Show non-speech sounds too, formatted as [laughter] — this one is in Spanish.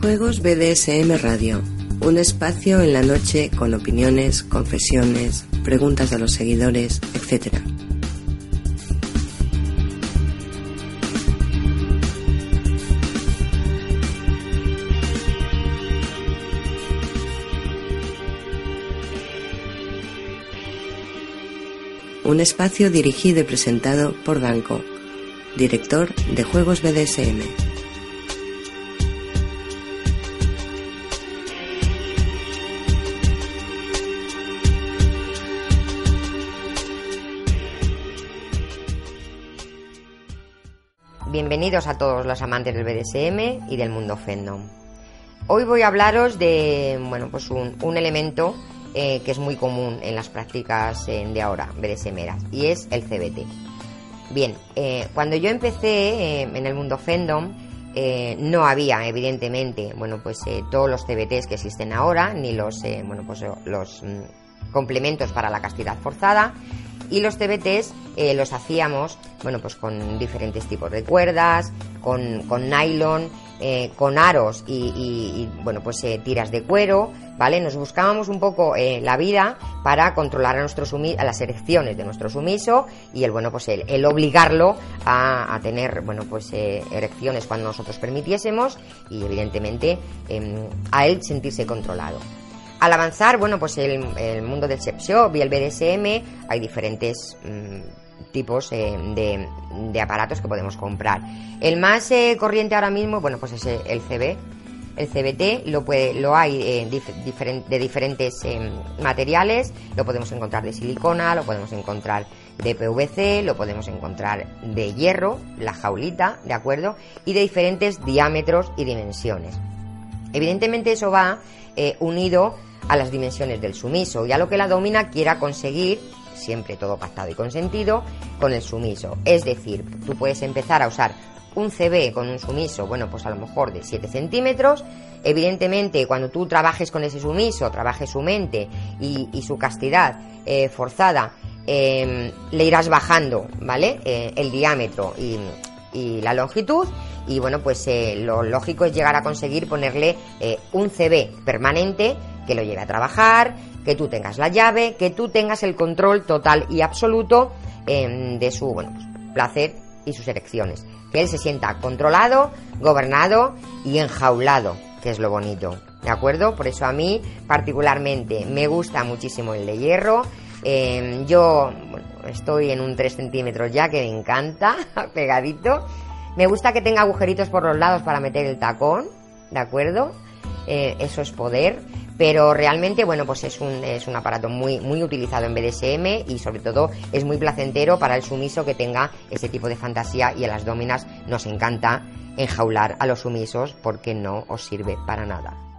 Juegos BDSM Radio, un espacio en la noche con opiniones, confesiones, preguntas de los seguidores, etc. Un espacio dirigido y presentado por Danco, director de Juegos BDSM. Bienvenidos a todos los amantes del BDSM y del mundo fandom. Hoy voy a hablaros de bueno, pues un, elemento eh, que es muy común en las prácticas eh, de ahora, BDSMeras, y es el CBT. Bien, eh, cuando yo empecé en el mundo fandom, no había, evidentemente, bueno, pues todos los CBTs que existen ahora, ni los, bueno, pues los mm, complementos para la castidad forzada, y los TBTs los hacíamos bueno pues con diferentes tipos de cuerdas con, con nylon eh, con aros y, bueno pues eh, tiras de cuero vale nos buscábamos un poco eh, la vida para controlar a nuestro a las erecciones de nuestro sumiso y el bueno pues el, obligarlo a, tener bueno pues erecciones cuando nosotros permitiésemos y evidentemente em, a él sentirse controlado al avanzar, bueno, pues el, mundo del sex shop y el BDSM, hay diferentes mm, tipos eh, de, aparatos que podemos comprar. El más eh, corriente ahora mismo, bueno, pues es el CB. El CBT lo, puede, lo hay eh, de diferentes materiales, lo podemos encontrar de silicona, lo podemos encontrar de PVC, lo podemos encontrar de hierro, la jaulita, ¿de acuerdo? Y de diferentes diámetros y dimensiones. Evidentemente eso va unido a las dimensiones del sumiso y a lo que la domina quiera conseguir, siempre todo pactado y consentido, con el sumiso. Es decir, tú puedes empezar a usar un CB con un sumiso, bueno, pues a lo mejor de 7 centímetros. Evidentemente, cuando tú trabajes con ese sumiso, trabajes su mente y, su castidad eh, forzada, em, le irás bajando, ¿vale? Eh, el diámetro y, la longitud. Y bueno, pues eh, lo lógico es llegar a conseguir ponerle un CB permanente que lo lleve a trabajar, que tú tengas la llave, que tú tengas el control total y absoluto em, de su bueno, pues, placer y sus elecciones. Que él se sienta controlado, gobernado y enjaulado, que es lo bonito. ¿De acuerdo? Por eso a mí particularmente me gusta muchísimo el de hierro. Em, yo estoy en un 3 centímetros ya que me encanta, [laughs] pegadito. Me gusta que tenga agujeritos por los lados para meter el tacón, ¿de acuerdo? Eh, eso es poder pero realmente bueno pues es un, es un aparato muy muy utilizado en BDSM y sobre todo es muy placentero para el sumiso que tenga ese tipo de fantasía y a las dominas nos encanta enjaular a los sumisos porque no os sirve para nada.